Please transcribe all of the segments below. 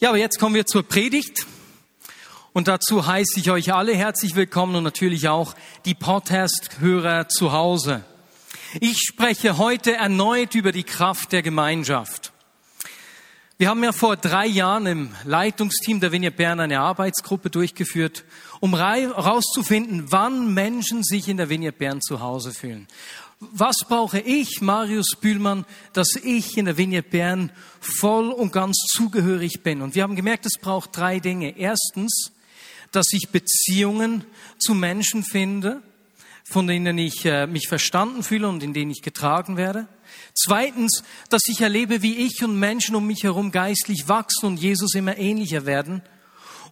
Ja, aber jetzt kommen wir zur Predigt. Und dazu heiße ich euch alle herzlich willkommen und natürlich auch die Podcast-Hörer zu Hause. Ich spreche heute erneut über die Kraft der Gemeinschaft. Wir haben ja vor drei Jahren im Leitungsteam der Vignette Bern eine Arbeitsgruppe durchgeführt, um herauszufinden, wann Menschen sich in der Vignette Bern zu Hause fühlen. Was brauche ich, Marius Bühlmann, dass ich in der Vignette Bern voll und ganz zugehörig bin? Und wir haben gemerkt, es braucht drei Dinge. Erstens, dass ich Beziehungen zu Menschen finde, von denen ich äh, mich verstanden fühle und in denen ich getragen werde. Zweitens, dass ich erlebe, wie ich und Menschen um mich herum geistlich wachsen und Jesus immer ähnlicher werden.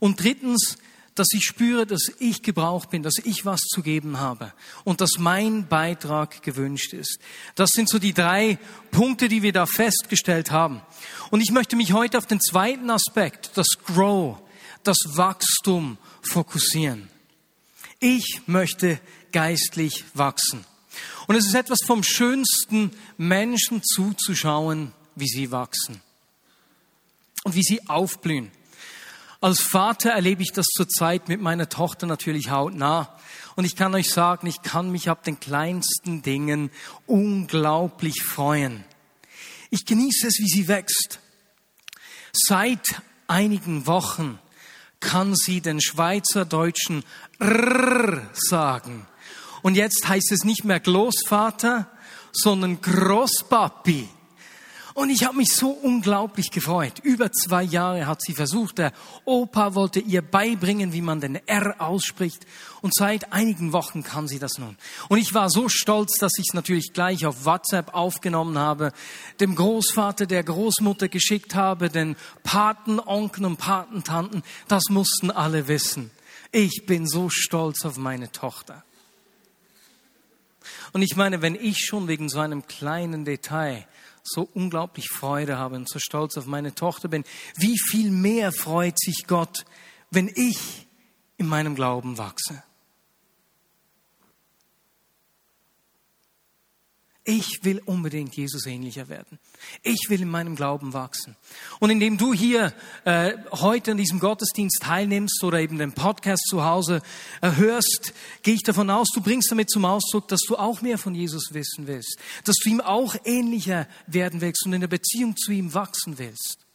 Und drittens, dass ich spüre, dass ich gebraucht bin, dass ich was zu geben habe und dass mein Beitrag gewünscht ist. Das sind so die drei Punkte, die wir da festgestellt haben. Und ich möchte mich heute auf den zweiten Aspekt, das Grow, das Wachstum fokussieren. Ich möchte geistlich wachsen. Und es ist etwas vom Schönsten, Menschen zuzuschauen, wie sie wachsen und wie sie aufblühen. Als Vater erlebe ich das zurzeit mit meiner Tochter natürlich hautnah. Und ich kann euch sagen, ich kann mich ab den kleinsten Dingen unglaublich freuen. Ich genieße es, wie sie wächst. Seit einigen Wochen kann sie den Schweizerdeutschen R sagen. Und jetzt heißt es nicht mehr Großvater, sondern Großpapi. Und ich habe mich so unglaublich gefreut. Über zwei Jahre hat sie versucht. Der Opa wollte ihr beibringen, wie man den R ausspricht. Und seit einigen Wochen kann sie das nun. Und ich war so stolz, dass ich es natürlich gleich auf WhatsApp aufgenommen habe, dem Großvater, der Großmutter geschickt habe, den Patenonkeln und Patentanten. Das mussten alle wissen. Ich bin so stolz auf meine Tochter. Und ich meine, wenn ich schon wegen so einem kleinen Detail so unglaublich Freude habe und so stolz auf meine Tochter bin, wie viel mehr freut sich Gott, wenn ich in meinem Glauben wachse. Ich will unbedingt Jesus ähnlicher werden. Ich will in meinem Glauben wachsen. Und indem du hier äh, heute an diesem Gottesdienst teilnimmst oder eben den Podcast zu Hause äh, hörst, gehe ich davon aus, du bringst damit zum Ausdruck, dass du auch mehr von Jesus wissen willst, dass du ihm auch ähnlicher werden willst und in der Beziehung zu ihm wachsen willst.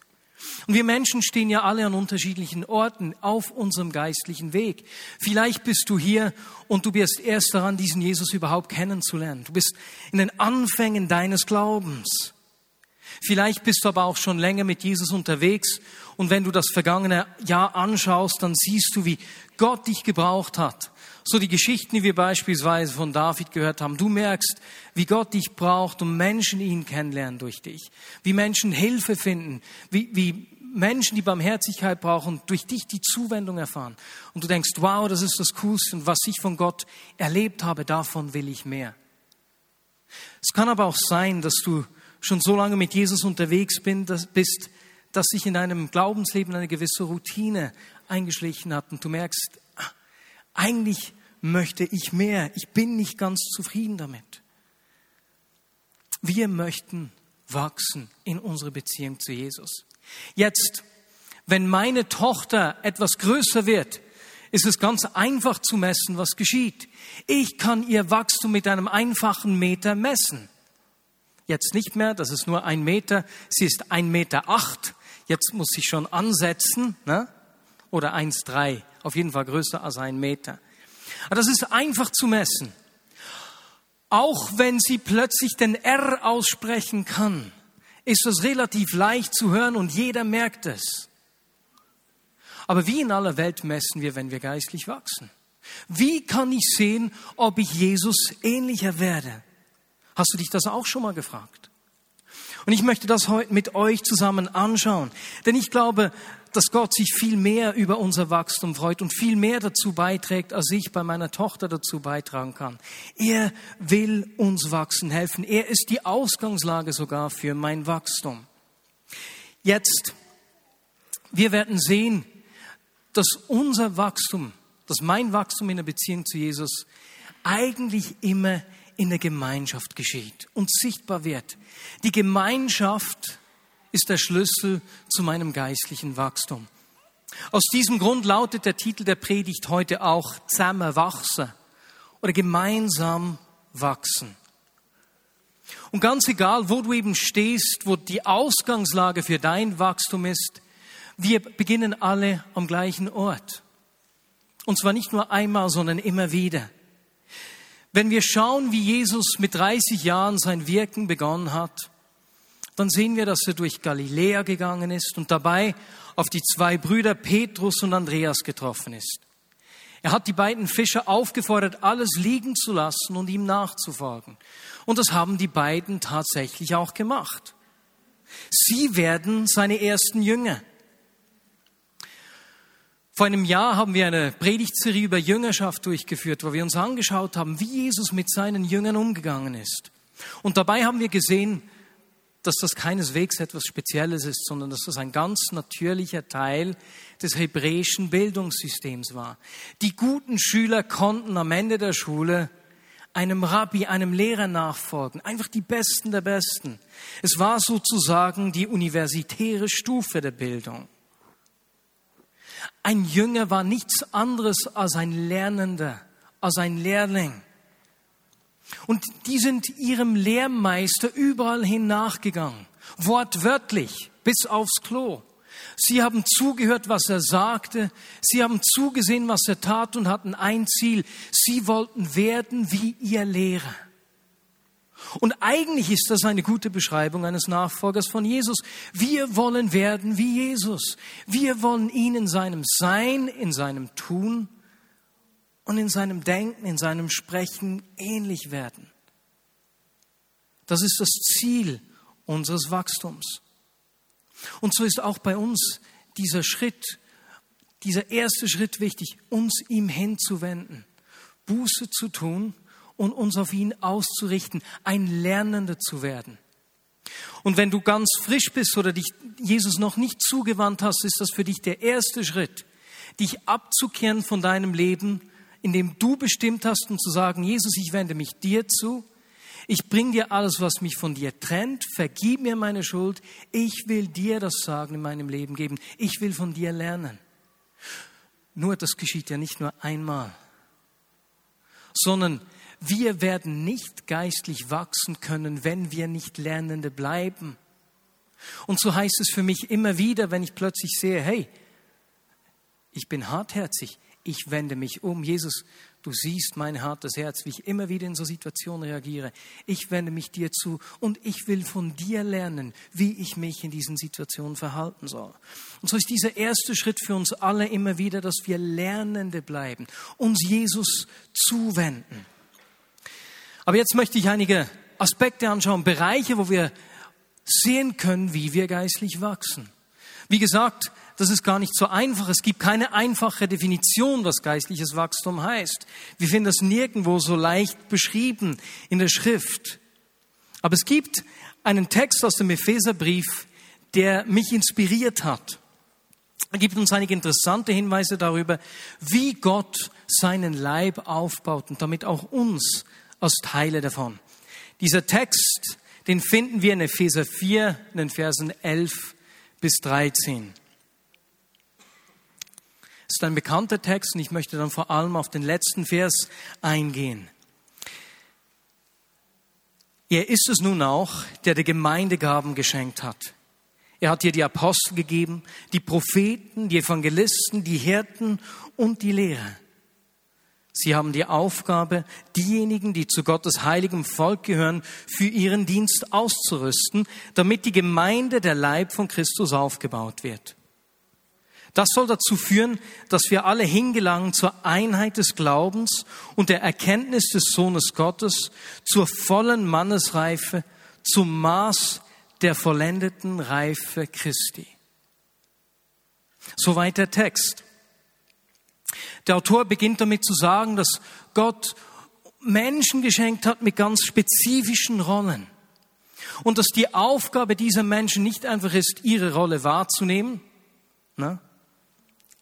Und wir Menschen stehen ja alle an unterschiedlichen Orten auf unserem geistlichen Weg. Vielleicht bist du hier und du bist erst daran, diesen Jesus überhaupt kennenzulernen. Du bist in den Anfängen deines Glaubens. Vielleicht bist du aber auch schon länger mit Jesus unterwegs und wenn du das vergangene Jahr anschaust, dann siehst du, wie Gott dich gebraucht hat. So die Geschichten, die wir beispielsweise von David gehört haben. Du merkst, wie Gott dich braucht und Menschen ihn kennenlernen durch dich. Wie Menschen Hilfe finden. Wie, wie Menschen, die Barmherzigkeit brauchen, durch dich die Zuwendung erfahren. Und du denkst, wow, das ist das Coolste und was ich von Gott erlebt habe, davon will ich mehr. Es kann aber auch sein, dass du schon so lange mit Jesus unterwegs bist, dass sich in deinem Glaubensleben eine gewisse Routine eingeschlichen hat und du merkst, eigentlich möchte ich mehr, ich bin nicht ganz zufrieden damit. Wir möchten wachsen in unsere Beziehung zu Jesus. Jetzt, wenn meine Tochter etwas größer wird, ist es ganz einfach zu messen, was geschieht. Ich kann ihr Wachstum mit einem einfachen Meter messen. Jetzt nicht mehr, das ist nur ein Meter. Sie ist ein Meter acht. Jetzt muss ich schon ansetzen, ne? oder 1,3. Auf jeden Fall größer als ein Meter. Aber das ist einfach zu messen. Auch wenn sie plötzlich den R aussprechen kann, ist das relativ leicht zu hören und jeder merkt es. Aber wie in aller Welt messen wir, wenn wir geistlich wachsen? Wie kann ich sehen, ob ich Jesus ähnlicher werde? Hast du dich das auch schon mal gefragt? Und ich möchte das heute mit euch zusammen anschauen. Denn ich glaube, dass Gott sich viel mehr über unser Wachstum freut und viel mehr dazu beiträgt, als ich bei meiner Tochter dazu beitragen kann. Er will uns wachsen helfen. Er ist die Ausgangslage sogar für mein Wachstum. Jetzt, wir werden sehen, dass unser Wachstum, dass mein Wachstum in der Beziehung zu Jesus eigentlich immer in der Gemeinschaft geschieht und sichtbar wird. Die Gemeinschaft ist der Schlüssel zu meinem geistlichen Wachstum. Aus diesem Grund lautet der Titel der Predigt heute auch zusammen oder gemeinsam wachsen. Und ganz egal, wo du eben stehst, wo die Ausgangslage für dein Wachstum ist, wir beginnen alle am gleichen Ort. Und zwar nicht nur einmal, sondern immer wieder. Wenn wir schauen, wie Jesus mit 30 Jahren sein Wirken begonnen hat, dann sehen wir, dass er durch Galiläa gegangen ist und dabei auf die zwei Brüder Petrus und Andreas getroffen ist. Er hat die beiden Fischer aufgefordert, alles liegen zu lassen und ihm nachzufolgen. Und das haben die beiden tatsächlich auch gemacht. Sie werden seine ersten Jünger. Vor einem Jahr haben wir eine Predigtserie über Jüngerschaft durchgeführt, wo wir uns angeschaut haben, wie Jesus mit seinen Jüngern umgegangen ist. Und dabei haben wir gesehen, dass das keineswegs etwas Spezielles ist, sondern dass das ein ganz natürlicher Teil des hebräischen Bildungssystems war. Die guten Schüler konnten am Ende der Schule einem Rabbi, einem Lehrer nachfolgen, einfach die Besten der Besten. Es war sozusagen die universitäre Stufe der Bildung. Ein Jünger war nichts anderes als ein Lernender, als ein Lehrling. Und die sind ihrem Lehrmeister überall hin nachgegangen, wortwörtlich, bis aufs Klo. Sie haben zugehört, was er sagte. Sie haben zugesehen, was er tat und hatten ein Ziel. Sie wollten werden wie ihr Lehrer. Und eigentlich ist das eine gute Beschreibung eines Nachfolgers von Jesus. Wir wollen werden wie Jesus. Wir wollen ihn in seinem Sein, in seinem Tun und in seinem Denken, in seinem Sprechen ähnlich werden. Das ist das Ziel unseres Wachstums. Und so ist auch bei uns dieser Schritt, dieser erste Schritt wichtig, uns ihm hinzuwenden, Buße zu tun und uns auf ihn auszurichten, ein Lernender zu werden. Und wenn du ganz frisch bist oder dich Jesus noch nicht zugewandt hast, ist das für dich der erste Schritt, dich abzukehren von deinem Leben, in dem du bestimmt hast und zu sagen, Jesus, ich wende mich dir zu, ich bring dir alles, was mich von dir trennt, vergib mir meine Schuld, ich will dir das Sagen in meinem Leben geben, ich will von dir lernen. Nur das geschieht ja nicht nur einmal, sondern wir werden nicht geistlich wachsen können, wenn wir nicht Lernende bleiben. Und so heißt es für mich immer wieder, wenn ich plötzlich sehe, hey, ich bin hartherzig, ich wende mich um. Jesus, du siehst mein hartes Herz, wie ich immer wieder in so Situationen reagiere. Ich wende mich dir zu und ich will von dir lernen, wie ich mich in diesen Situationen verhalten soll. Und so ist dieser erste Schritt für uns alle immer wieder, dass wir Lernende bleiben, uns Jesus zuwenden. Aber jetzt möchte ich einige Aspekte anschauen, Bereiche, wo wir sehen können, wie wir geistlich wachsen. Wie gesagt, das ist gar nicht so einfach. Es gibt keine einfache Definition, was geistliches Wachstum heißt. Wir finden das nirgendwo so leicht beschrieben in der Schrift. Aber es gibt einen Text aus dem Epheserbrief, der mich inspiriert hat. Er gibt uns einige interessante Hinweise darüber, wie Gott seinen Leib aufbaut und damit auch uns als Teile davon. Dieser Text, den finden wir in Epheser 4, in den Versen 11 bis 13. Es ist ein bekannter Text und ich möchte dann vor allem auf den letzten Vers eingehen. Er ist es nun auch, der der Gemeinde Gaben geschenkt hat. Er hat ihr die Apostel gegeben, die Propheten, die Evangelisten, die Hirten und die Lehrer. Sie haben die Aufgabe, diejenigen, die zu Gottes heiligem Volk gehören, für ihren Dienst auszurüsten, damit die Gemeinde der Leib von Christus aufgebaut wird. Das soll dazu führen, dass wir alle hingelangen zur Einheit des Glaubens und der Erkenntnis des Sohnes Gottes, zur vollen Mannesreife, zum Maß der vollendeten Reife Christi. Soweit der Text. Der Autor beginnt damit zu sagen, dass Gott Menschen geschenkt hat mit ganz spezifischen Rollen. Und dass die Aufgabe dieser Menschen nicht einfach ist, ihre Rolle wahrzunehmen. Ne?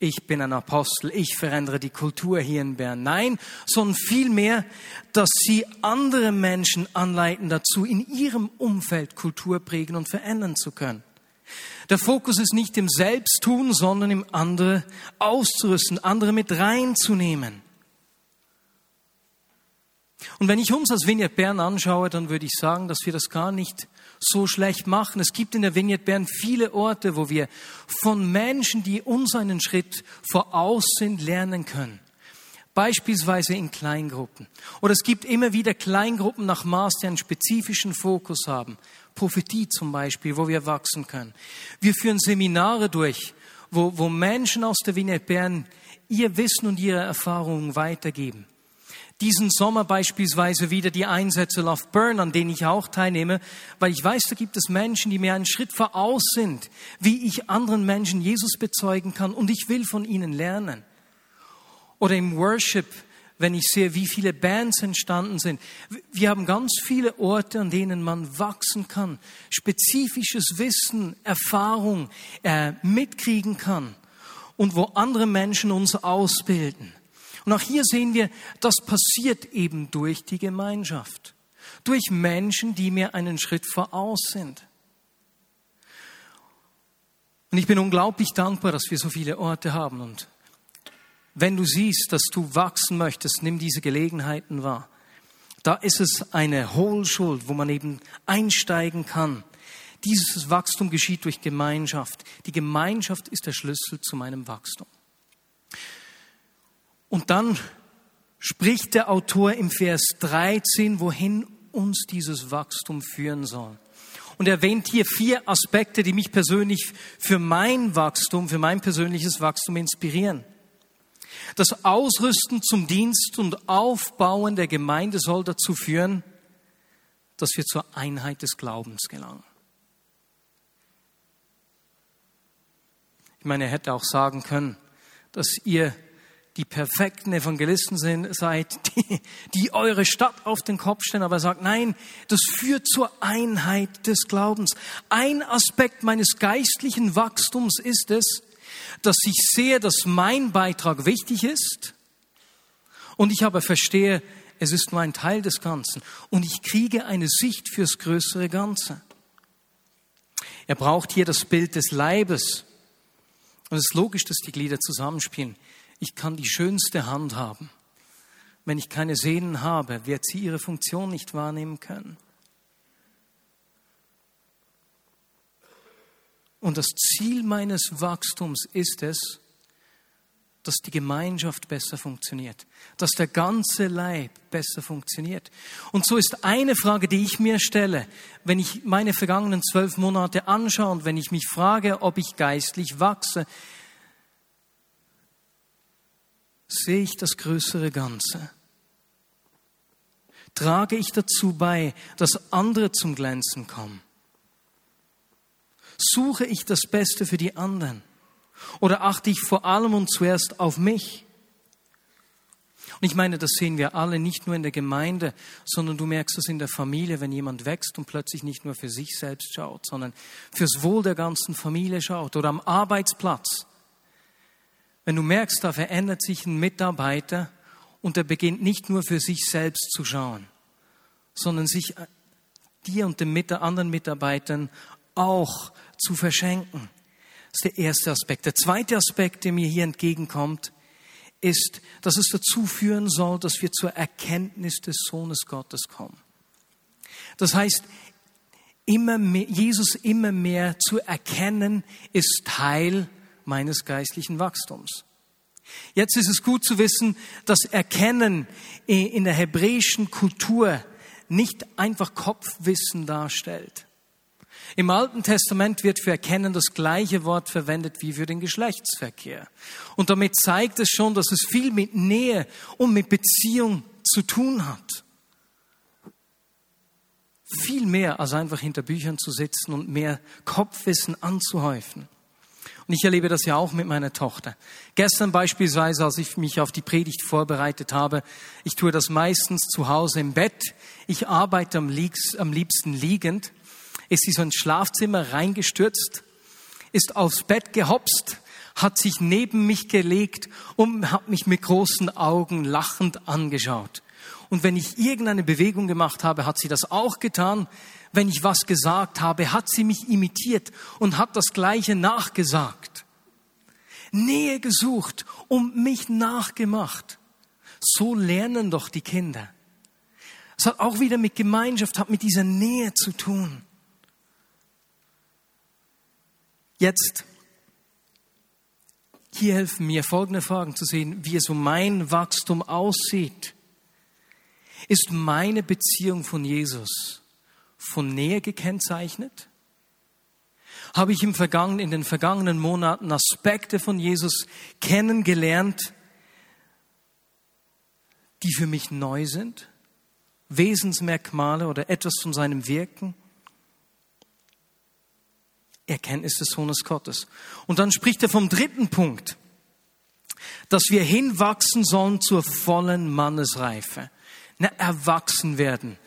Ich bin ein Apostel, ich verändere die Kultur hier in Bern. Nein, sondern vielmehr, dass sie andere Menschen anleiten dazu, in ihrem Umfeld Kultur prägen und verändern zu können. Der Fokus ist nicht im Selbsttun, sondern im andere auszurüsten, andere mit reinzunehmen. Und wenn ich uns als Vignette Bern anschaue, dann würde ich sagen, dass wir das gar nicht so schlecht machen. Es gibt in der Vignette Bern viele Orte, wo wir von Menschen, die uns einen Schritt voraus sind, lernen können. Beispielsweise in Kleingruppen. Oder es gibt immer wieder Kleingruppen nach Maß, die einen spezifischen Fokus haben. Prophetie zum Beispiel, wo wir wachsen können. Wir führen Seminare durch, wo, wo Menschen aus der Vignette Bern ihr Wissen und ihre Erfahrungen weitergeben diesen Sommer beispielsweise wieder die Einsätze Love Burn, an denen ich auch teilnehme, weil ich weiß, da gibt es Menschen, die mir einen Schritt voraus sind, wie ich anderen Menschen Jesus bezeugen kann und ich will von ihnen lernen. Oder im Worship, wenn ich sehe, wie viele Bands entstanden sind. Wir haben ganz viele Orte, an denen man wachsen kann, spezifisches Wissen, Erfahrung äh, mitkriegen kann und wo andere Menschen uns ausbilden. Und auch hier sehen wir, das passiert eben durch die Gemeinschaft, durch Menschen, die mir einen Schritt voraus sind. Und ich bin unglaublich dankbar, dass wir so viele Orte haben. Und wenn du siehst, dass du wachsen möchtest, nimm diese Gelegenheiten wahr. Da ist es eine Hohlschuld, wo man eben einsteigen kann. Dieses Wachstum geschieht durch Gemeinschaft. Die Gemeinschaft ist der Schlüssel zu meinem Wachstum. Und dann spricht der Autor im Vers 13, wohin uns dieses Wachstum führen soll. Und er erwähnt hier vier Aspekte, die mich persönlich für mein Wachstum, für mein persönliches Wachstum inspirieren. Das Ausrüsten zum Dienst und Aufbauen der Gemeinde soll dazu führen, dass wir zur Einheit des Glaubens gelangen. Ich meine, er hätte auch sagen können, dass ihr die perfekten Evangelisten sind, seid, die, die eure Stadt auf den Kopf stellen, aber er sagt, nein, das führt zur Einheit des Glaubens. Ein Aspekt meines geistlichen Wachstums ist es, dass ich sehe, dass mein Beitrag wichtig ist und ich aber verstehe, es ist nur ein Teil des Ganzen und ich kriege eine Sicht fürs größere Ganze. Er braucht hier das Bild des Leibes. Und es ist logisch, dass die Glieder zusammenspielen. Ich kann die schönste Hand haben. Wenn ich keine Sehnen habe, wird sie ihre Funktion nicht wahrnehmen können. Und das Ziel meines Wachstums ist es, dass die Gemeinschaft besser funktioniert, dass der ganze Leib besser funktioniert. Und so ist eine Frage, die ich mir stelle, wenn ich meine vergangenen zwölf Monate anschaue und wenn ich mich frage, ob ich geistlich wachse, sehe ich das größere Ganze? Trage ich dazu bei, dass andere zum Glänzen kommen? Suche ich das Beste für die anderen? Oder achte ich vor allem und zuerst auf mich? Und ich meine, das sehen wir alle nicht nur in der Gemeinde, sondern du merkst es in der Familie, wenn jemand wächst und plötzlich nicht nur für sich selbst schaut, sondern fürs Wohl der ganzen Familie schaut oder am Arbeitsplatz. Wenn du merkst, da verändert sich ein Mitarbeiter und er beginnt nicht nur für sich selbst zu schauen, sondern sich äh, dir und den anderen Mitarbeitern auch zu verschenken. Das ist der erste Aspekt. Der zweite Aspekt, der mir hier entgegenkommt, ist, dass es dazu führen soll, dass wir zur Erkenntnis des Sohnes Gottes kommen. Das heißt, immer mehr, Jesus immer mehr zu erkennen, ist Teil meines geistlichen Wachstums. Jetzt ist es gut zu wissen, dass Erkennen in der hebräischen Kultur nicht einfach Kopfwissen darstellt. Im Alten Testament wird für Erkennen das gleiche Wort verwendet wie für den Geschlechtsverkehr. Und damit zeigt es schon, dass es viel mit Nähe und mit Beziehung zu tun hat. Viel mehr als einfach hinter Büchern zu sitzen und mehr Kopfwissen anzuhäufen. Und ich erlebe das ja auch mit meiner Tochter. Gestern beispielsweise, als ich mich auf die Predigt vorbereitet habe, ich tue das meistens zu Hause im Bett. Ich arbeite am liebsten liegend. Ist sie so ins Schlafzimmer reingestürzt, ist aufs Bett gehopst, hat sich neben mich gelegt und hat mich mit großen Augen lachend angeschaut. Und wenn ich irgendeine Bewegung gemacht habe, hat sie das auch getan. Wenn ich was gesagt habe, hat sie mich imitiert und hat das Gleiche nachgesagt. Nähe gesucht und mich nachgemacht. So lernen doch die Kinder. Es hat auch wieder mit Gemeinschaft, hat mit dieser Nähe zu tun. Jetzt, hier helfen mir folgende Fragen zu sehen, wie es um mein Wachstum aussieht. Ist meine Beziehung von Jesus von Nähe gekennzeichnet? Habe ich im vergangenen, in den vergangenen Monaten Aspekte von Jesus kennengelernt, die für mich neu sind? Wesensmerkmale oder etwas von seinem Wirken? Erkenntnis des Sohnes Gottes. Und dann spricht er vom dritten Punkt, dass wir hinwachsen sollen zur vollen Mannesreife. Na, erwachsen werden,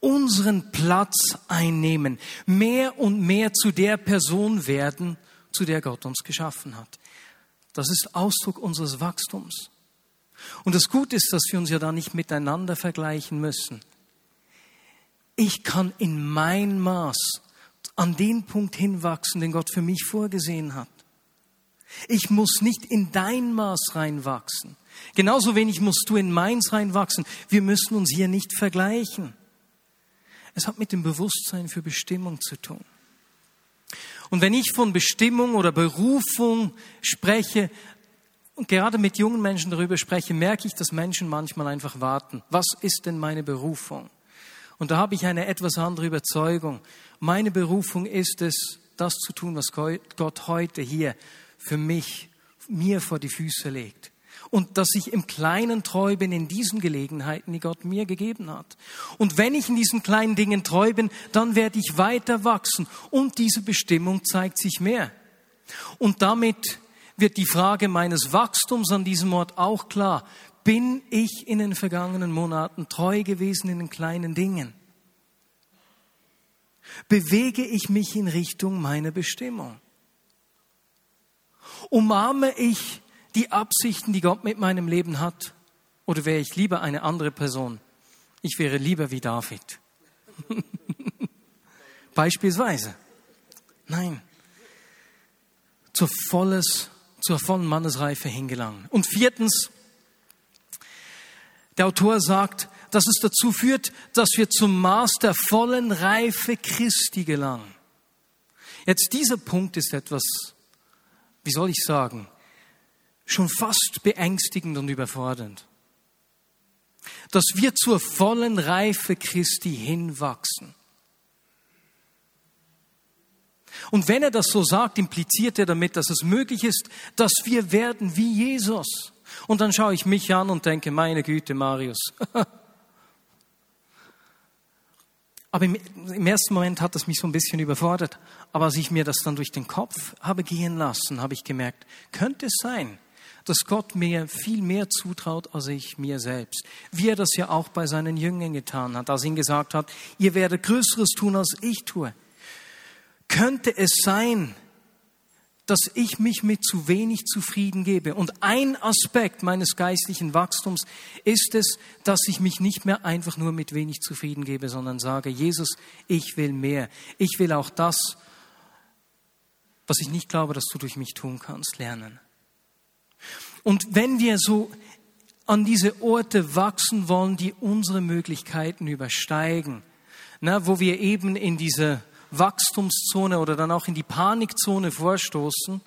unseren Platz einnehmen, mehr und mehr zu der Person werden, zu der Gott uns geschaffen hat. Das ist Ausdruck unseres Wachstums. Und das Gute ist, dass wir uns ja da nicht miteinander vergleichen müssen. Ich kann in mein Maß an den Punkt hinwachsen, den Gott für mich vorgesehen hat. Ich muss nicht in dein Maß reinwachsen. Genauso wenig musst du in meins reinwachsen. Wir müssen uns hier nicht vergleichen. Es hat mit dem Bewusstsein für Bestimmung zu tun. Und wenn ich von Bestimmung oder Berufung spreche und gerade mit jungen Menschen darüber spreche, merke ich, dass Menschen manchmal einfach warten. Was ist denn meine Berufung? Und da habe ich eine etwas andere Überzeugung. Meine Berufung ist es, das zu tun, was Gott heute hier für mich, mir vor die Füße legt. Und dass ich im Kleinen treu bin in diesen Gelegenheiten, die Gott mir gegeben hat. Und wenn ich in diesen kleinen Dingen treu bin, dann werde ich weiter wachsen. Und diese Bestimmung zeigt sich mehr. Und damit wird die Frage meines Wachstums an diesem Ort auch klar. Bin ich in den vergangenen Monaten treu gewesen in den kleinen Dingen? Bewege ich mich in Richtung meiner Bestimmung? Umarme ich die Absichten, die Gott mit meinem Leben hat? Oder wäre ich lieber eine andere Person? Ich wäre lieber wie David. Beispielsweise. Nein. Zur volles, zur vollen Mannesreife hingelangen. Und viertens, der Autor sagt, dass es dazu führt, dass wir zum Maß der vollen Reife Christi gelangen. Jetzt dieser Punkt ist etwas, wie soll ich sagen, schon fast beängstigend und überfordernd. Dass wir zur vollen Reife Christi hinwachsen. Und wenn er das so sagt, impliziert er damit, dass es möglich ist, dass wir werden wie Jesus. Und dann schaue ich mich an und denke, meine Güte, Marius. Aber im, im, ersten Moment hat es mich so ein bisschen überfordert. Aber als ich mir das dann durch den Kopf habe gehen lassen, habe ich gemerkt, könnte es sein, dass Gott mir viel mehr zutraut als ich mir selbst. Wie er das ja auch bei seinen Jüngern getan hat, als ihnen gesagt hat, ihr werdet Größeres tun, als ich tue. Könnte es sein, dass ich mich mit zu wenig zufrieden gebe. Und ein Aspekt meines geistlichen Wachstums ist es, dass ich mich nicht mehr einfach nur mit wenig zufrieden gebe, sondern sage, Jesus, ich will mehr. Ich will auch das, was ich nicht glaube, dass du durch mich tun kannst, lernen. Und wenn wir so an diese Orte wachsen wollen, die unsere Möglichkeiten übersteigen, na, wo wir eben in diese Wachstumszone oder dann auch in die Panikzone vorstoßen,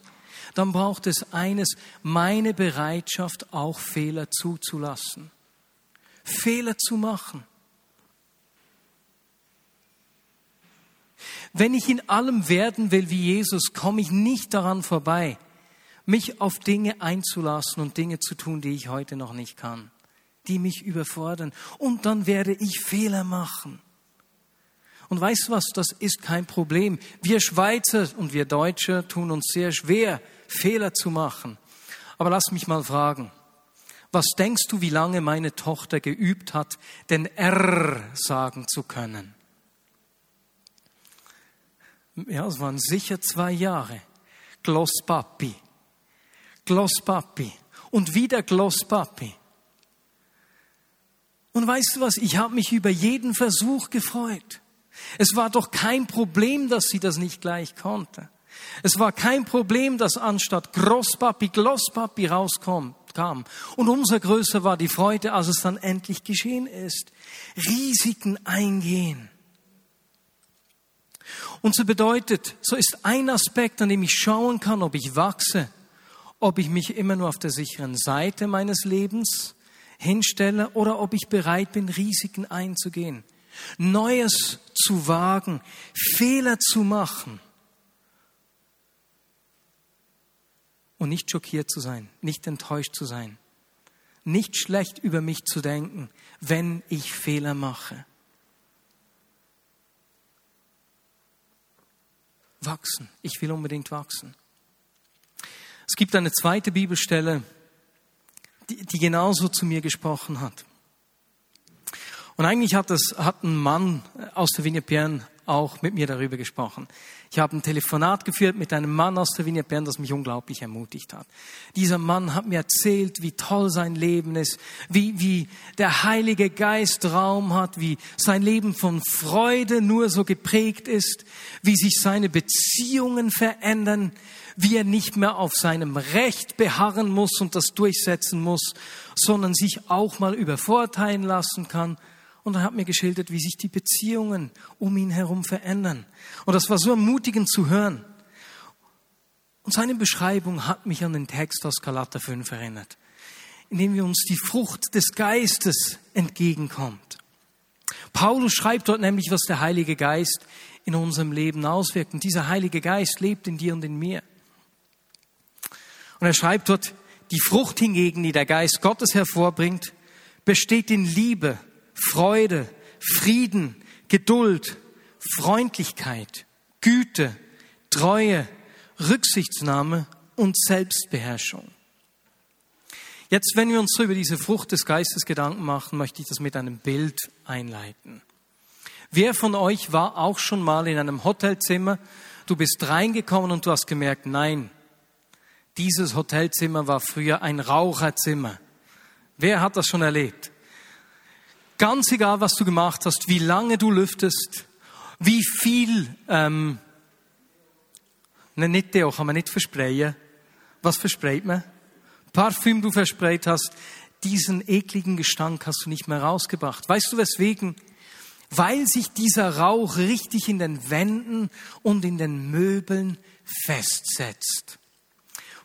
dann braucht es eines, meine Bereitschaft, auch Fehler zuzulassen. Fehler zu machen. Wenn ich in allem werden will wie Jesus, komme ich nicht daran vorbei, mich auf Dinge einzulassen und Dinge zu tun, die ich heute noch nicht kann, die mich überfordern. Und dann werde ich Fehler machen. Und weißt du was, das ist kein Problem. Wir Schweizer und wir Deutsche tun uns sehr schwer, Fehler zu machen. Aber lass mich mal fragen, was denkst du, wie lange meine Tochter geübt hat, den R sagen zu können? Ja, es waren sicher zwei Jahre. Gloss Papi. Gloss Papi. Und wieder Gloss Papi. Und weißt du was, ich habe mich über jeden Versuch gefreut. Es war doch kein Problem, dass sie das nicht gleich konnte. Es war kein Problem, dass anstatt Großpapi Glosspapi rauskommt, kam. Und umso größer war die Freude, als es dann endlich geschehen ist. Risiken eingehen. Und so bedeutet, so ist ein Aspekt, an dem ich schauen kann, ob ich wachse, ob ich mich immer nur auf der sicheren Seite meines Lebens hinstelle oder ob ich bereit bin, Risiken einzugehen, Neues zu wagen, Fehler zu machen und nicht schockiert zu sein, nicht enttäuscht zu sein, nicht schlecht über mich zu denken, wenn ich Fehler mache. Wachsen. Ich will unbedingt wachsen. Es gibt eine zweite Bibelstelle, die, die genauso zu mir gesprochen hat. Und eigentlich hat, das, hat ein Mann aus der Vigne auch mit mir darüber gesprochen. Ich habe ein Telefonat geführt mit einem Mann aus der Vigne das mich unglaublich ermutigt hat. Dieser Mann hat mir erzählt, wie toll sein Leben ist, wie, wie der Heilige Geist Raum hat, wie sein Leben von Freude nur so geprägt ist, wie sich seine Beziehungen verändern, wie er nicht mehr auf seinem Recht beharren muss und das durchsetzen muss, sondern sich auch mal übervorteilen lassen kann und er hat mir geschildert, wie sich die Beziehungen um ihn herum verändern. Und das war so ermutigend zu hören. Und seine Beschreibung hat mich an den Text aus Galater 5 erinnert, in dem wir uns die Frucht des Geistes entgegenkommt. Paulus schreibt dort nämlich, was der Heilige Geist in unserem Leben auswirkt. Und dieser Heilige Geist lebt in dir und in mir. Und er schreibt dort, die Frucht hingegen, die der Geist Gottes hervorbringt, besteht in Liebe, Freude, Frieden, Geduld, Freundlichkeit, Güte, Treue, Rücksichtsnahme und Selbstbeherrschung. Jetzt, wenn wir uns so über diese Frucht des Geistes Gedanken machen, möchte ich das mit einem Bild einleiten. Wer von euch war auch schon mal in einem Hotelzimmer? Du bist reingekommen und du hast gemerkt, nein, dieses Hotelzimmer war früher ein Raucherzimmer. Wer hat das schon erlebt? Ganz egal, was du gemacht hast, wie lange du lüftest, wie viel, ähm, ne, nicht Deo kann man nicht versprayen. Was versprayt man? Parfüm du versprayt hast, diesen ekligen Gestank hast du nicht mehr rausgebracht. Weißt du weswegen? Weil sich dieser Rauch richtig in den Wänden und in den Möbeln festsetzt.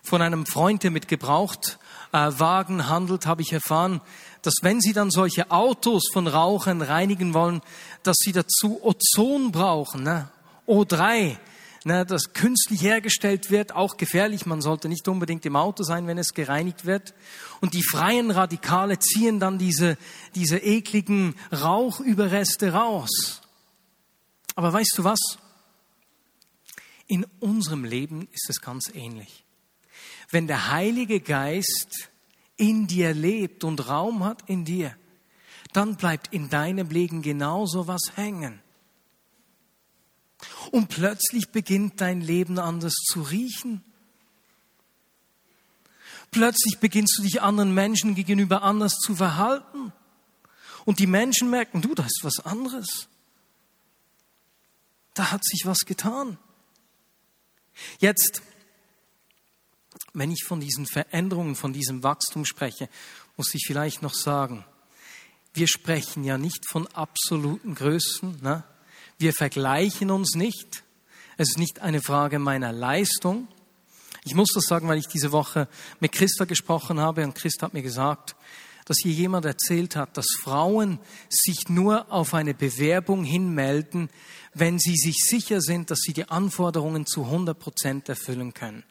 Von einem Freund, der mit Gebrauchtwagen handelt, habe ich erfahren, dass wenn sie dann solche Autos von Rauchern reinigen wollen, dass sie dazu Ozon brauchen, ne? O3, ne? das künstlich hergestellt wird, auch gefährlich. Man sollte nicht unbedingt im Auto sein, wenn es gereinigt wird. Und die freien Radikale ziehen dann diese, diese ekligen Rauchüberreste raus. Aber weißt du was? In unserem Leben ist es ganz ähnlich. Wenn der Heilige Geist in dir lebt und Raum hat in dir, dann bleibt in deinem Leben genauso was hängen. Und plötzlich beginnt dein Leben anders zu riechen. Plötzlich beginnst du dich anderen Menschen gegenüber anders zu verhalten. Und die Menschen merken, du, da ist was anderes. Da hat sich was getan. Jetzt wenn ich von diesen Veränderungen, von diesem Wachstum spreche, muss ich vielleicht noch sagen, wir sprechen ja nicht von absoluten Größen. Ne? Wir vergleichen uns nicht. Es ist nicht eine Frage meiner Leistung. Ich muss das sagen, weil ich diese Woche mit Christa gesprochen habe und Christa hat mir gesagt, dass hier jemand erzählt hat, dass Frauen sich nur auf eine Bewerbung hinmelden, wenn sie sich sicher sind, dass sie die Anforderungen zu 100 Prozent erfüllen können.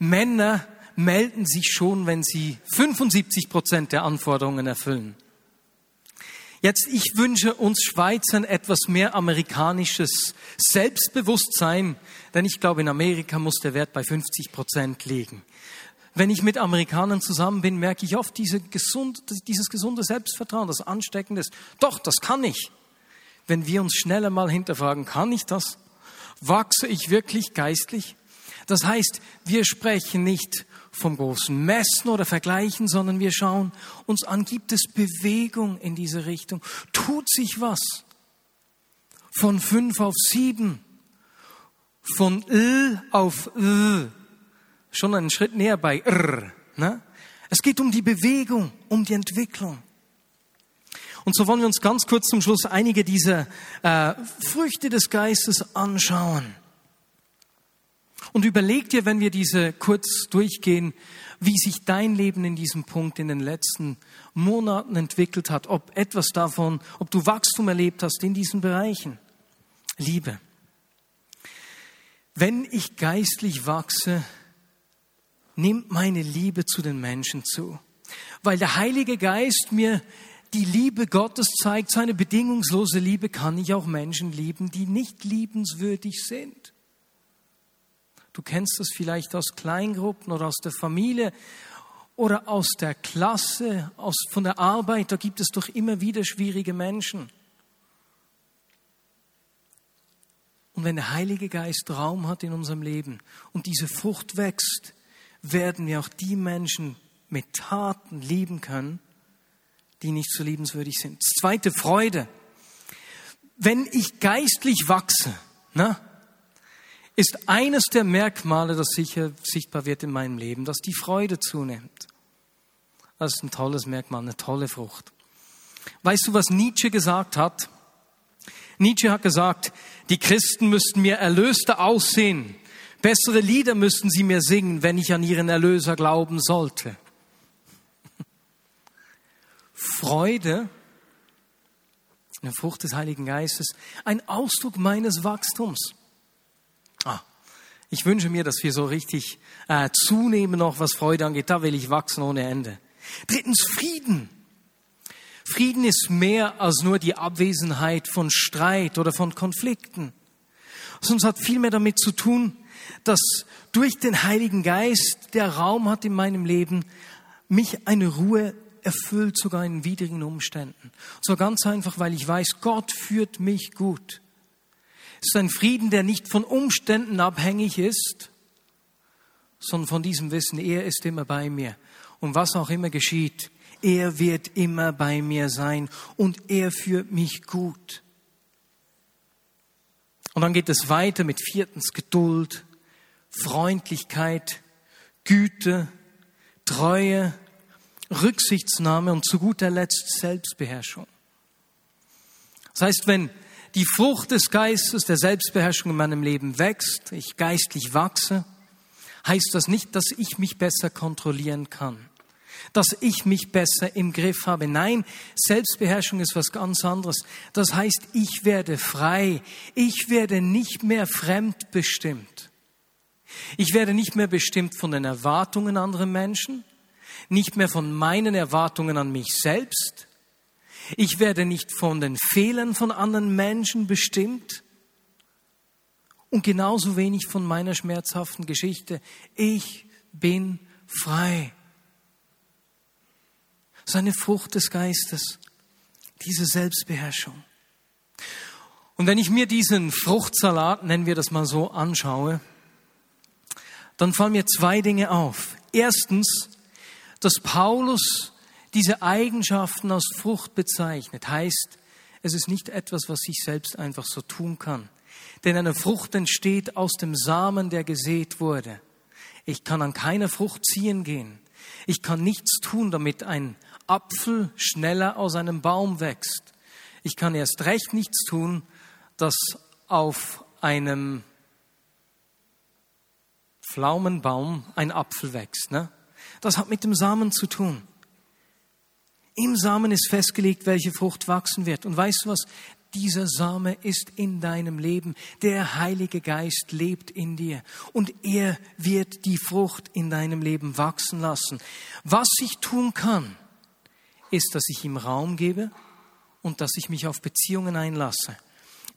Männer melden sich schon, wenn sie 75 Prozent der Anforderungen erfüllen. Jetzt, ich wünsche uns Schweizern etwas mehr amerikanisches Selbstbewusstsein, denn ich glaube, in Amerika muss der Wert bei 50 Prozent liegen. Wenn ich mit Amerikanern zusammen bin, merke ich oft diese gesund, dieses gesunde Selbstvertrauen, das ansteckend ist. Doch, das kann ich. Wenn wir uns schneller mal hinterfragen, kann ich das? Wachse ich wirklich geistlich? Das heißt, wir sprechen nicht vom großen Messen oder Vergleichen, sondern wir schauen uns an, gibt es Bewegung in diese Richtung? Tut sich was? Von fünf auf sieben, von L auf L, schon einen Schritt näher bei R. Ne? Es geht um die Bewegung, um die Entwicklung. Und so wollen wir uns ganz kurz zum Schluss einige dieser äh, Früchte des Geistes anschauen. Und überleg dir, wenn wir diese kurz durchgehen, wie sich dein Leben in diesem Punkt in den letzten Monaten entwickelt hat, ob etwas davon, ob du Wachstum erlebt hast in diesen Bereichen. Liebe. Wenn ich geistlich wachse, nimmt meine Liebe zu den Menschen zu, weil der Heilige Geist mir die Liebe Gottes zeigt, seine bedingungslose Liebe, kann ich auch Menschen lieben, die nicht liebenswürdig sind. Du kennst das vielleicht aus Kleingruppen oder aus der Familie oder aus der Klasse, aus, von der Arbeit. Da gibt es doch immer wieder schwierige Menschen. Und wenn der Heilige Geist Raum hat in unserem Leben und diese Frucht wächst, werden wir auch die Menschen mit Taten lieben können, die nicht so liebenswürdig sind. Zweite Freude. Wenn ich geistlich wachse, ne, ist eines der Merkmale, das sicher sichtbar wird in meinem Leben, dass die Freude zunimmt. Das ist ein tolles Merkmal, eine tolle Frucht. Weißt du, was Nietzsche gesagt hat? Nietzsche hat gesagt, die Christen müssten mir erlöster aussehen. Bessere Lieder müssten sie mir singen, wenn ich an ihren Erlöser glauben sollte. Freude, eine Frucht des Heiligen Geistes, ein Ausdruck meines Wachstums. Ah, ich wünsche mir, dass wir so richtig äh, zunehmen noch, was Freude angeht. Da will ich wachsen ohne Ende. Drittens, Frieden. Frieden ist mehr als nur die Abwesenheit von Streit oder von Konflikten. Sonst hat viel mehr damit zu tun, dass durch den Heiligen Geist der Raum hat in meinem Leben, mich eine Ruhe erfüllt, sogar in widrigen Umständen. So ganz einfach, weil ich weiß, Gott führt mich gut. Es ist ein Frieden, der nicht von Umständen abhängig ist, sondern von diesem Wissen, er ist immer bei mir. Und was auch immer geschieht, er wird immer bei mir sein und er führt mich gut. Und dann geht es weiter mit viertens Geduld, Freundlichkeit, Güte, Treue, Rücksichtsnahme und zu guter Letzt Selbstbeherrschung. Das heißt, wenn die Frucht des Geistes, der Selbstbeherrschung in meinem Leben wächst, ich geistlich wachse, heißt das nicht, dass ich mich besser kontrollieren kann, dass ich mich besser im Griff habe. Nein, Selbstbeherrschung ist was ganz anderes. Das heißt, ich werde frei, ich werde nicht mehr fremdbestimmt. Ich werde nicht mehr bestimmt von den Erwartungen anderer Menschen, nicht mehr von meinen Erwartungen an mich selbst, ich werde nicht von den Fehlern von anderen Menschen bestimmt und genauso wenig von meiner schmerzhaften Geschichte. Ich bin frei. Seine Frucht des Geistes, diese Selbstbeherrschung. Und wenn ich mir diesen Fruchtsalat, nennen wir das mal so, anschaue, dann fallen mir zwei Dinge auf. Erstens, dass Paulus diese Eigenschaften als Frucht bezeichnet, heißt, es ist nicht etwas, was sich selbst einfach so tun kann. Denn eine Frucht entsteht aus dem Samen, der gesät wurde. Ich kann an keiner Frucht ziehen gehen. Ich kann nichts tun, damit ein Apfel schneller aus einem Baum wächst. Ich kann erst recht nichts tun, dass auf einem Pflaumenbaum ein Apfel wächst. Ne? Das hat mit dem Samen zu tun. Im Samen ist festgelegt, welche Frucht wachsen wird. Und weißt du was? Dieser Same ist in deinem Leben. Der Heilige Geist lebt in dir. Und er wird die Frucht in deinem Leben wachsen lassen. Was ich tun kann, ist, dass ich ihm Raum gebe und dass ich mich auf Beziehungen einlasse.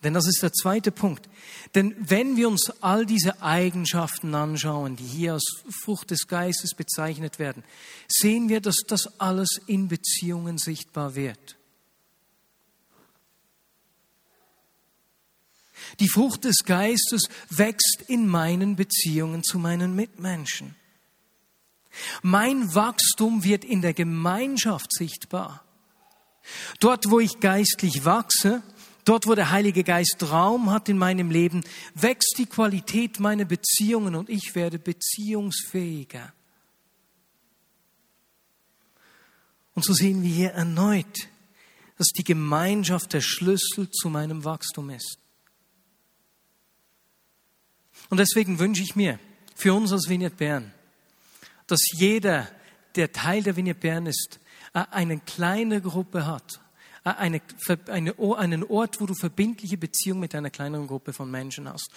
Denn das ist der zweite Punkt. Denn wenn wir uns all diese Eigenschaften anschauen, die hier als Frucht des Geistes bezeichnet werden, sehen wir, dass das alles in Beziehungen sichtbar wird. Die Frucht des Geistes wächst in meinen Beziehungen zu meinen Mitmenschen. Mein Wachstum wird in der Gemeinschaft sichtbar. Dort, wo ich geistlich wachse, dort, wo der Heilige Geist Raum hat in meinem Leben, wächst die Qualität meiner Beziehungen und ich werde beziehungsfähiger. Und so sehen wir hier erneut, dass die Gemeinschaft der Schlüssel zu meinem Wachstum ist. Und deswegen wünsche ich mir für uns als Vignette Bern, dass jeder, der Teil der Vignette Bern ist, äh, eine kleine Gruppe hat, eine, eine, einen Ort, wo du verbindliche Beziehungen mit einer kleineren Gruppe von Menschen hast.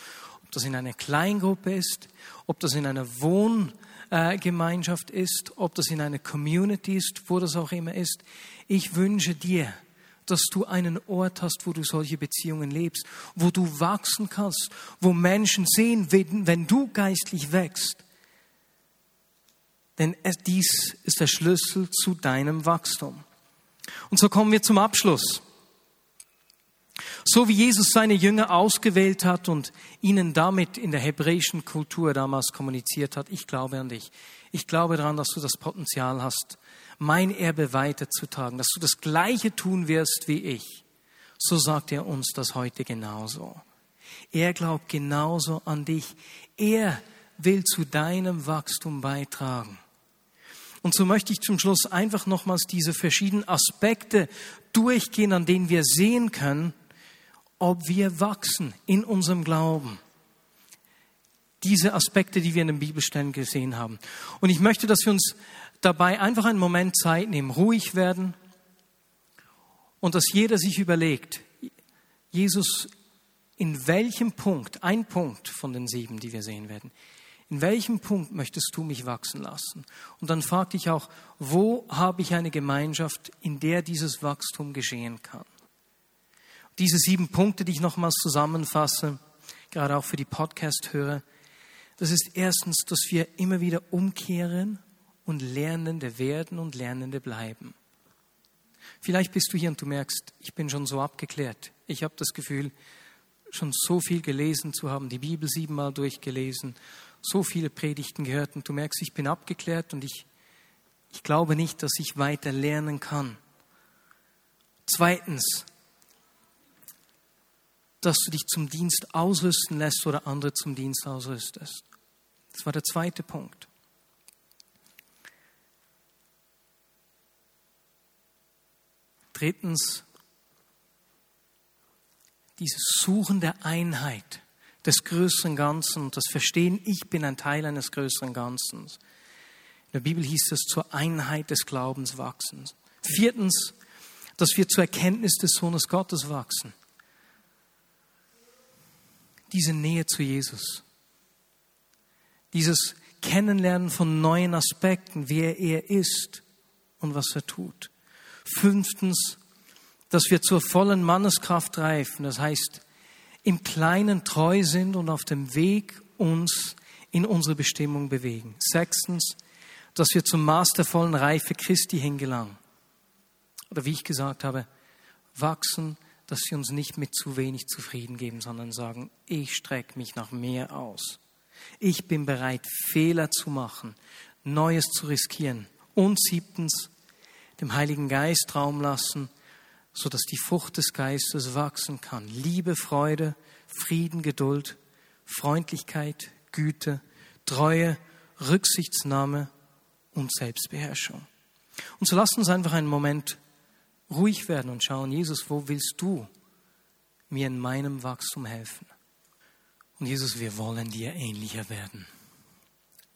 Ob das in einer Kleingruppe ist, ob das in einer Wohngemeinschaft ist, ob das in einer Community ist, wo das auch immer ist. Ich wünsche dir, dass du einen Ort hast, wo du solche Beziehungen lebst, wo du wachsen kannst, wo Menschen sehen, wenn du geistlich wächst. Denn dies ist der Schlüssel zu deinem Wachstum. Und so kommen wir zum Abschluss. So wie Jesus seine Jünger ausgewählt hat und ihnen damit in der hebräischen Kultur damals kommuniziert hat, ich glaube an dich. Ich glaube daran, dass du das Potenzial hast, mein Erbe weiterzutragen, dass du das Gleiche tun wirst wie ich. So sagt er uns das heute genauso. Er glaubt genauso an dich. Er will zu deinem Wachstum beitragen. Und so möchte ich zum Schluss einfach nochmals diese verschiedenen Aspekte durchgehen, an denen wir sehen können, ob wir wachsen in unserem Glauben. Diese Aspekte, die wir in den Bibelstellen gesehen haben. Und ich möchte, dass wir uns dabei einfach einen Moment Zeit nehmen, ruhig werden und dass jeder sich überlegt, Jesus, in welchem Punkt, ein Punkt von den sieben, die wir sehen werden, in welchem Punkt möchtest du mich wachsen lassen? Und dann frag dich auch, wo habe ich eine Gemeinschaft, in der dieses Wachstum geschehen kann? Diese sieben Punkte, die ich nochmals zusammenfasse, gerade auch für die Podcast-Hörer, das ist erstens, dass wir immer wieder umkehren und Lernende werden und Lernende bleiben. Vielleicht bist du hier und du merkst, ich bin schon so abgeklärt. Ich habe das Gefühl, schon so viel gelesen zu haben, die Bibel siebenmal durchgelesen, so viele Predigten gehört und du merkst, ich bin abgeklärt und ich, ich glaube nicht, dass ich weiter lernen kann. Zweitens, dass du dich zum Dienst ausrüsten lässt oder andere zum Dienst ausrüstest. Das war der zweite Punkt. Drittens, dieses Suchen der Einheit, des größeren Ganzen und das Verstehen, ich bin ein Teil eines größeren Ganzen. In der Bibel hieß es zur Einheit des Glaubens wachsen. Viertens, dass wir zur Erkenntnis des Sohnes Gottes wachsen. Diese Nähe zu Jesus. Dieses Kennenlernen von neuen Aspekten, wer er ist und was er tut. Fünftens, dass wir zur vollen Manneskraft reifen, das heißt, im Kleinen treu sind und auf dem Weg uns in unsere Bestimmung bewegen. Sechstens, dass wir zum Maß der vollen Reife Christi hingelangen. Oder wie ich gesagt habe, wachsen, dass wir uns nicht mit zu wenig zufrieden geben, sondern sagen, ich strecke mich nach mehr aus. Ich bin bereit, Fehler zu machen, Neues zu riskieren. Und siebtens, dem Heiligen Geist Raum lassen, so dass die Frucht des Geistes wachsen kann. Liebe, Freude, Frieden, Geduld, Freundlichkeit, Güte, Treue, Rücksichtsnahme und Selbstbeherrschung. Und so lasst uns einfach einen Moment ruhig werden und schauen, Jesus, wo willst du mir in meinem Wachstum helfen? Und Jesus, wir wollen dir ähnlicher werden.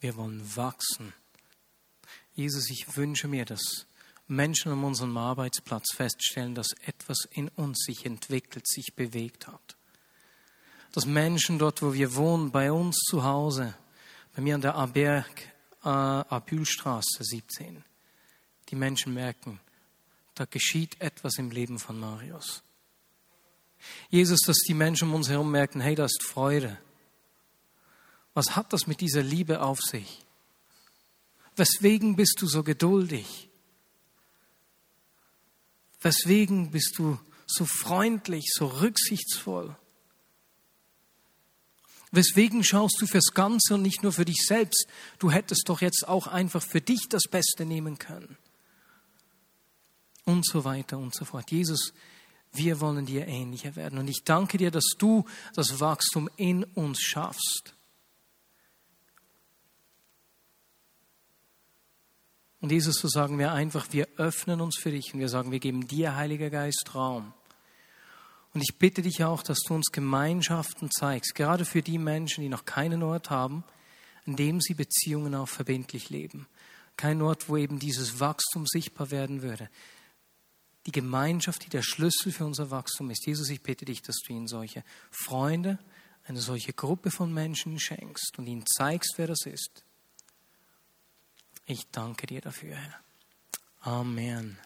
Wir wollen wachsen. Jesus, ich wünsche mir, dass Menschen an unserem Arbeitsplatz feststellen, dass etwas in uns sich entwickelt, sich bewegt hat. Dass Menschen dort, wo wir wohnen, bei uns zu Hause, bei mir an der Aberg, äh, Abülstraße 17, die Menschen merken, da geschieht etwas im Leben von Marius. Jesus, dass die Menschen um uns herum merken, hey, da ist Freude. Was hat das mit dieser Liebe auf sich? Weswegen bist du so geduldig? Weswegen bist du so freundlich, so rücksichtsvoll? Weswegen schaust du fürs Ganze und nicht nur für dich selbst? Du hättest doch jetzt auch einfach für dich das Beste nehmen können. Und so weiter und so fort. Jesus, wir wollen dir ähnlicher werden. Und ich danke dir, dass du das Wachstum in uns schaffst. Und Jesus, so sagen wir einfach, wir öffnen uns für dich und wir sagen, wir geben dir, Heiliger Geist, Raum. Und ich bitte dich auch, dass du uns Gemeinschaften zeigst, gerade für die Menschen, die noch keinen Ort haben, an dem sie Beziehungen auch verbindlich leben. Kein Ort, wo eben dieses Wachstum sichtbar werden würde. Die Gemeinschaft, die der Schlüssel für unser Wachstum ist. Jesus, ich bitte dich, dass du ihnen solche Freunde, eine solche Gruppe von Menschen schenkst und ihnen zeigst, wer das ist. Ich danke dir dafür, Herr. Amen.